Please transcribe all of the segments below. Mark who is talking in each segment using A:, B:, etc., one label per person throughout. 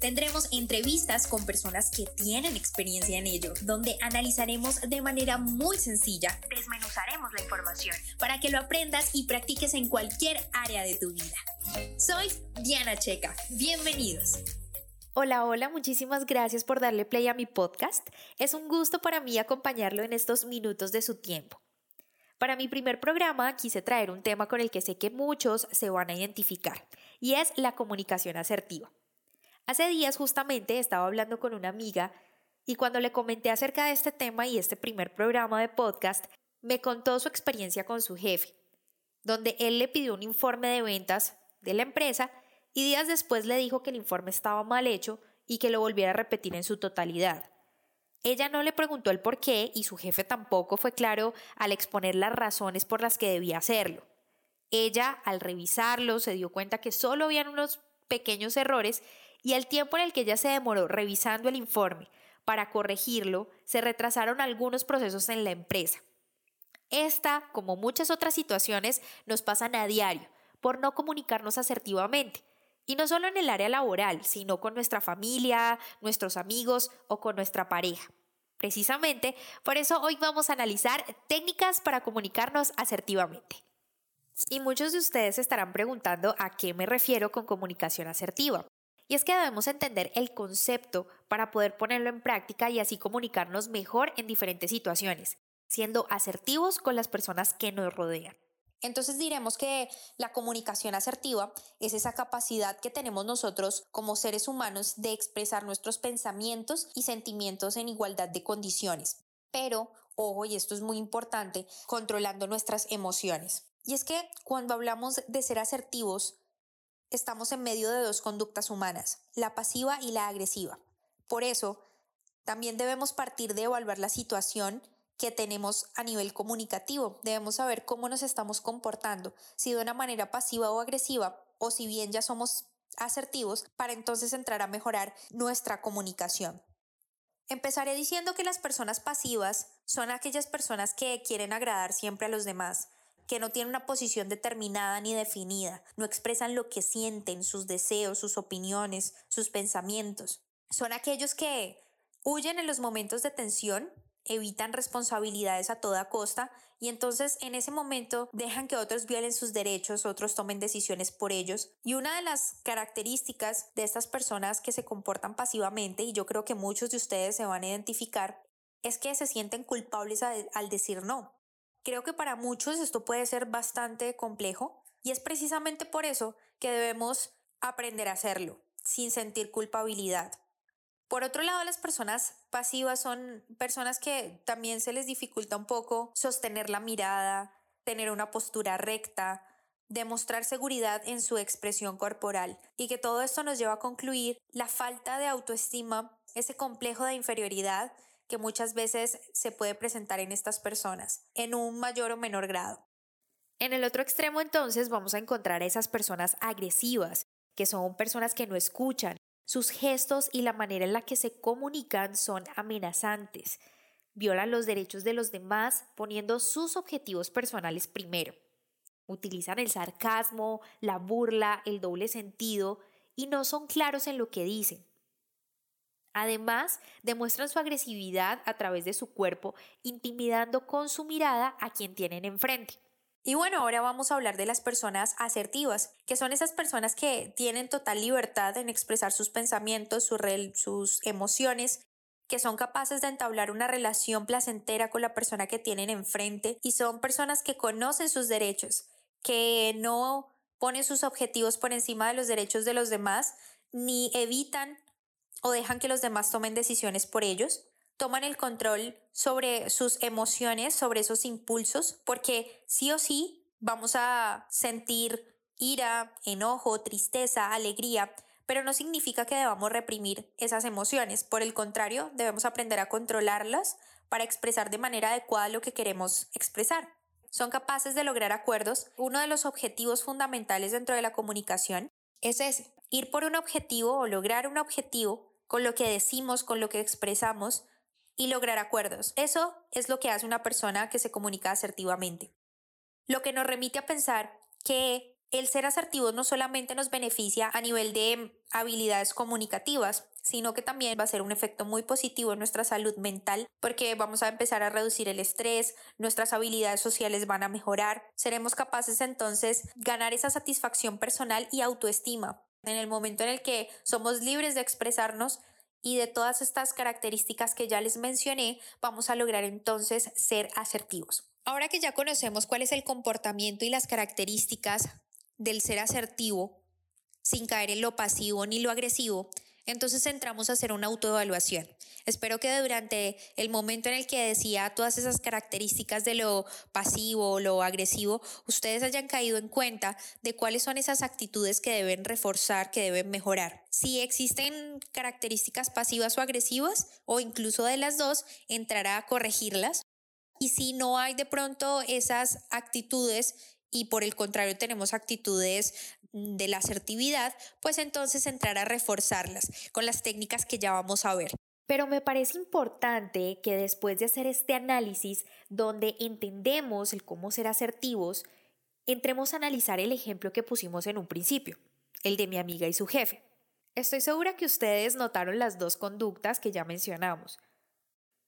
A: Tendremos entrevistas con personas que tienen experiencia en ello, donde analizaremos de manera muy sencilla, desmenuzaremos la información para que lo aprendas y practiques en cualquier área de tu vida. Soy Diana Checa, bienvenidos.
B: Hola, hola, muchísimas gracias por darle play a mi podcast. Es un gusto para mí acompañarlo en estos minutos de su tiempo. Para mi primer programa quise traer un tema con el que sé que muchos se van a identificar, y es la comunicación asertiva. Hace días justamente estaba hablando con una amiga y cuando le comenté acerca de este tema y este primer programa de podcast, me contó su experiencia con su jefe, donde él le pidió un informe de ventas de la empresa y días después le dijo que el informe estaba mal hecho y que lo volviera a repetir en su totalidad. Ella no le preguntó el por qué y su jefe tampoco fue claro al exponer las razones por las que debía hacerlo. Ella, al revisarlo, se dio cuenta que solo habían unos pequeños errores y el tiempo en el que ella se demoró revisando el informe para corregirlo, se retrasaron algunos procesos en la empresa. Esta, como muchas otras situaciones, nos pasan a diario por no comunicarnos asertivamente. Y no solo en el área laboral, sino con nuestra familia, nuestros amigos o con nuestra pareja. Precisamente, por eso hoy vamos a analizar técnicas para comunicarnos asertivamente. Y muchos de ustedes estarán preguntando a qué me refiero con comunicación asertiva. Y es que debemos entender el concepto para poder ponerlo en práctica y así comunicarnos mejor en diferentes situaciones, siendo asertivos con las personas que nos rodean.
A: Entonces diremos que la comunicación asertiva es esa capacidad que tenemos nosotros como seres humanos de expresar nuestros pensamientos y sentimientos en igualdad de condiciones. Pero, ojo, y esto es muy importante, controlando nuestras emociones. Y es que cuando hablamos de ser asertivos, estamos en medio de dos conductas humanas, la pasiva y la agresiva. Por eso, también debemos partir de evaluar la situación que tenemos a nivel comunicativo. Debemos saber cómo nos estamos comportando, si de una manera pasiva o agresiva, o si bien ya somos asertivos, para entonces entrar a mejorar nuestra comunicación. Empezaré diciendo que las personas pasivas son aquellas personas que quieren agradar siempre a los demás, que no tienen una posición determinada ni definida, no expresan lo que sienten, sus deseos, sus opiniones, sus pensamientos. Son aquellos que huyen en los momentos de tensión, evitan responsabilidades a toda costa y entonces en ese momento dejan que otros violen sus derechos, otros tomen decisiones por ellos. Y una de las características de estas personas que se comportan pasivamente, y yo creo que muchos de ustedes se van a identificar, es que se sienten culpables al decir no. Creo que para muchos esto puede ser bastante complejo y es precisamente por eso que debemos aprender a hacerlo sin sentir culpabilidad. Por otro lado, las personas pasivas son personas que también se les dificulta un poco sostener la mirada, tener una postura recta, demostrar seguridad en su expresión corporal y que todo esto nos lleva a concluir la falta de autoestima, ese complejo de inferioridad que muchas veces se puede presentar en estas personas, en un mayor o menor grado.
B: En el otro extremo entonces vamos a encontrar a esas personas agresivas, que son personas que no escuchan, sus gestos y la manera en la que se comunican son amenazantes, violan los derechos de los demás poniendo sus objetivos personales primero. Utilizan el sarcasmo, la burla, el doble sentido y no son claros en lo que dicen. Además, demuestran su agresividad a través de su cuerpo, intimidando con su mirada a quien tienen enfrente.
A: Y bueno, ahora vamos a hablar de las personas asertivas, que son esas personas que tienen total libertad en expresar sus pensamientos, sus emociones, que son capaces de entablar una relación placentera con la persona que tienen enfrente y son personas que conocen sus derechos, que no ponen sus objetivos por encima de los derechos de los demás, ni evitan o dejan que los demás tomen decisiones por ellos, toman el control sobre sus emociones, sobre esos impulsos, porque sí o sí vamos a sentir ira, enojo, tristeza, alegría, pero no significa que debamos reprimir esas emociones. Por el contrario, debemos aprender a controlarlas para expresar de manera adecuada lo que queremos expresar. son capaces de lograr acuerdos, uno de los objetivos fundamentales dentro de la comunicación es ese, ir por un objetivo o lograr un objetivo con lo que decimos, con lo que expresamos y lograr acuerdos. Eso es lo que hace una persona que se comunica asertivamente. Lo que nos remite a pensar que el ser asertivos no solamente nos beneficia a nivel de habilidades comunicativas, sino que también va a ser un efecto muy positivo en nuestra salud mental porque vamos a empezar a reducir el estrés, nuestras habilidades sociales van a mejorar, seremos capaces entonces ganar esa satisfacción personal y autoestima. En el momento en el que somos libres de expresarnos y de todas estas características que ya les mencioné, vamos a lograr entonces ser asertivos. Ahora que ya conocemos cuál es el comportamiento y las características del ser asertivo, sin caer en lo pasivo ni lo agresivo, entonces entramos a hacer una autoevaluación. Espero que durante el momento en el que decía todas esas características de lo pasivo lo agresivo, ustedes hayan caído en cuenta de cuáles son esas actitudes que deben reforzar, que deben mejorar. Si existen características pasivas o agresivas, o incluso de las dos, entrará a corregirlas. Y si no hay de pronto esas actitudes y por el contrario tenemos actitudes de la asertividad, pues entonces entrar a reforzarlas con las técnicas que ya vamos a ver.
B: Pero me parece importante que después de hacer este análisis donde entendemos el cómo ser asertivos, entremos a analizar el ejemplo que pusimos en un principio, el de mi amiga y su jefe. Estoy segura que ustedes notaron las dos conductas que ya mencionamos.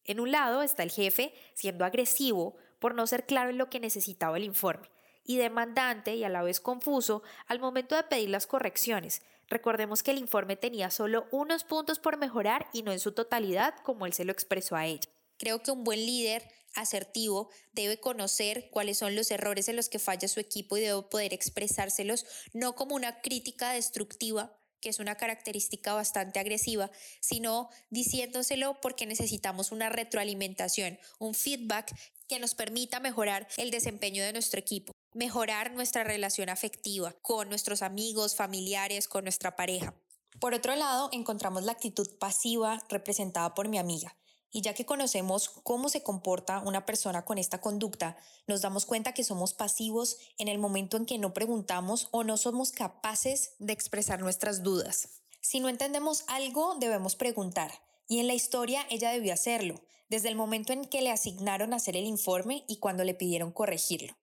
B: En un lado está el jefe siendo agresivo por no ser claro en lo que necesitaba el informe y demandante y a la vez confuso al momento de pedir las correcciones. Recordemos que el informe tenía solo unos puntos por mejorar y no en su totalidad como él se lo expresó a ella.
A: Creo que un buen líder asertivo debe conocer cuáles son los errores en los que falla su equipo y debe poder expresárselos no como una crítica destructiva, que es una característica bastante agresiva, sino diciéndoselo porque necesitamos una retroalimentación, un feedback que nos permita mejorar el desempeño de nuestro equipo mejorar nuestra relación afectiva con nuestros amigos, familiares, con nuestra pareja. Por otro lado, encontramos la actitud pasiva representada por mi amiga. Y ya que conocemos cómo se comporta una persona con esta conducta, nos damos cuenta que somos pasivos en el momento en que no preguntamos o no somos capaces de expresar nuestras dudas. Si no entendemos algo, debemos preguntar. Y en la historia ella debió hacerlo, desde el momento en que le asignaron hacer el informe y cuando le pidieron corregirlo.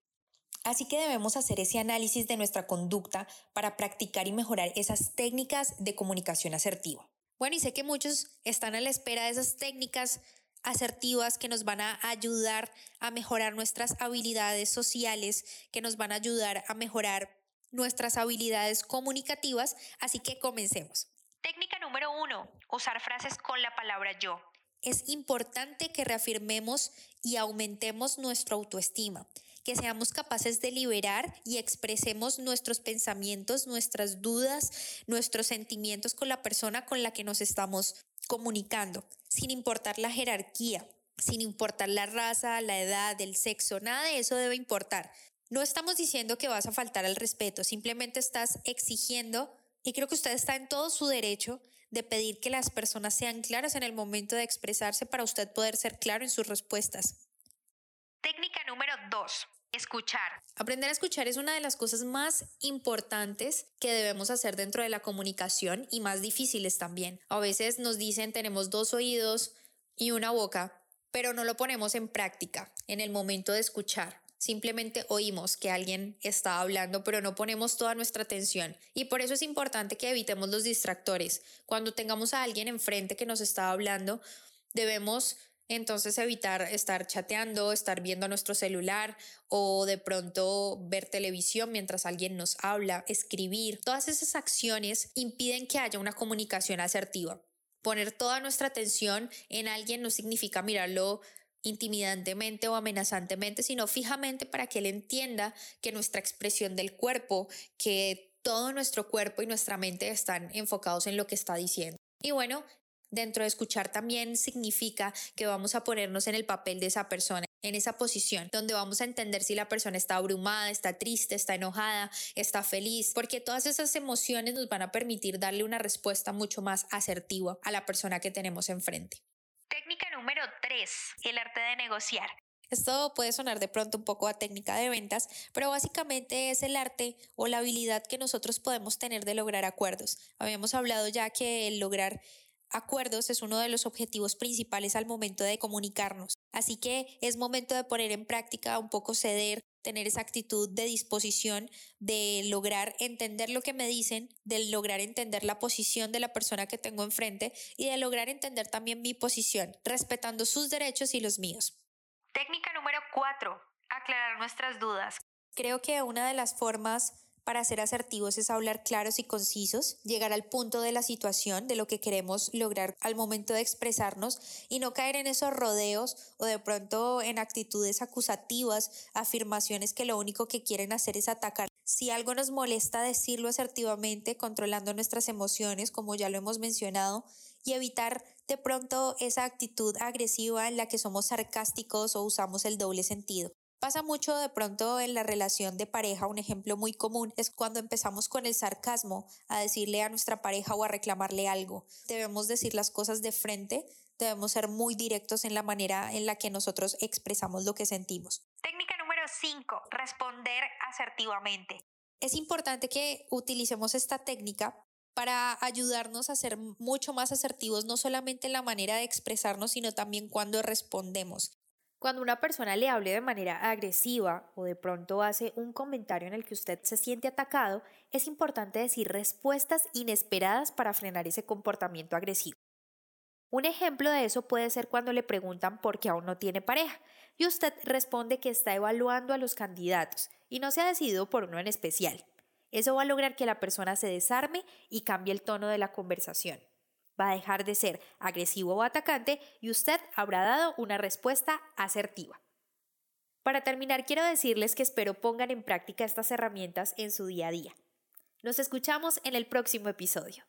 A: Así que debemos hacer ese análisis de nuestra conducta para practicar y mejorar esas técnicas de comunicación asertiva. Bueno, y sé que muchos están a la espera de esas técnicas asertivas que nos van a ayudar a mejorar nuestras habilidades sociales, que nos van a ayudar a mejorar nuestras habilidades comunicativas, así que comencemos. Técnica número uno, usar frases con la palabra yo. Es importante que reafirmemos y aumentemos nuestra autoestima que seamos capaces de liberar y expresemos nuestros pensamientos, nuestras dudas, nuestros sentimientos con la persona con la que nos estamos comunicando, sin importar la jerarquía, sin importar la raza, la edad, el sexo, nada de eso debe importar. No estamos diciendo que vas a faltar al respeto, simplemente estás exigiendo, y creo que usted está en todo su derecho de pedir que las personas sean claras en el momento de expresarse para usted poder ser claro en sus respuestas. Técnica número 2. Escuchar. Aprender a escuchar es una de las cosas más importantes que debemos hacer dentro de la comunicación y más difíciles también. A veces nos dicen tenemos dos oídos y una boca, pero no lo ponemos en práctica en el momento de escuchar. Simplemente oímos que alguien está hablando, pero no ponemos toda nuestra atención. Y por eso es importante que evitemos los distractores. Cuando tengamos a alguien enfrente que nos está hablando, debemos entonces evitar estar chateando, estar viendo nuestro celular o de pronto ver televisión mientras alguien nos habla, escribir. Todas esas acciones impiden que haya una comunicación asertiva. Poner toda nuestra atención en alguien no significa mirarlo intimidantemente o amenazantemente, sino fijamente para que él entienda que nuestra expresión del cuerpo, que todo nuestro cuerpo y nuestra mente están enfocados en lo que está diciendo. Y bueno, Dentro de escuchar también significa que vamos a ponernos en el papel de esa persona, en esa posición, donde vamos a entender si la persona está abrumada, está triste, está enojada, está feliz, porque todas esas emociones nos van a permitir darle una respuesta mucho más asertiva a la persona que tenemos enfrente. Técnica número 3, el arte de negociar. Esto puede sonar de pronto un poco a técnica de ventas, pero básicamente es el arte o la habilidad que nosotros podemos tener de lograr acuerdos. Habíamos hablado ya que el lograr acuerdos es uno de los objetivos principales al momento de comunicarnos. Así que es momento de poner en práctica un poco ceder, tener esa actitud de disposición, de lograr entender lo que me dicen, de lograr entender la posición de la persona que tengo enfrente y de lograr entender también mi posición, respetando sus derechos y los míos.
B: Técnica número 4. Aclarar nuestras dudas.
A: Creo que una de las formas para ser asertivos es hablar claros y concisos, llegar al punto de la situación, de lo que queremos lograr al momento de expresarnos y no caer en esos rodeos o de pronto en actitudes acusativas, afirmaciones que lo único que quieren hacer es atacar. Si algo nos molesta, decirlo asertivamente, controlando nuestras emociones, como ya lo hemos mencionado, y evitar de pronto esa actitud agresiva en la que somos sarcásticos o usamos el doble sentido. Pasa mucho de pronto en la relación de pareja, un ejemplo muy común es cuando empezamos con el sarcasmo a decirle a nuestra pareja o a reclamarle algo. Debemos decir las cosas de frente, debemos ser muy directos en la manera en la que nosotros expresamos lo que sentimos.
B: Técnica número 5, responder asertivamente.
A: Es importante que utilicemos esta técnica para ayudarnos a ser mucho más asertivos, no solamente en la manera de expresarnos, sino también cuando respondemos.
B: Cuando una persona le hable de manera agresiva o de pronto hace un comentario en el que usted se siente atacado, es importante decir respuestas inesperadas para frenar ese comportamiento agresivo. Un ejemplo de eso puede ser cuando le preguntan por qué aún no tiene pareja y usted responde que está evaluando a los candidatos y no se ha decidido por uno en especial. Eso va a lograr que la persona se desarme y cambie el tono de la conversación va a dejar de ser agresivo o atacante y usted habrá dado una respuesta asertiva. Para terminar, quiero decirles que espero pongan en práctica estas herramientas en su día a día. Nos escuchamos en el próximo episodio.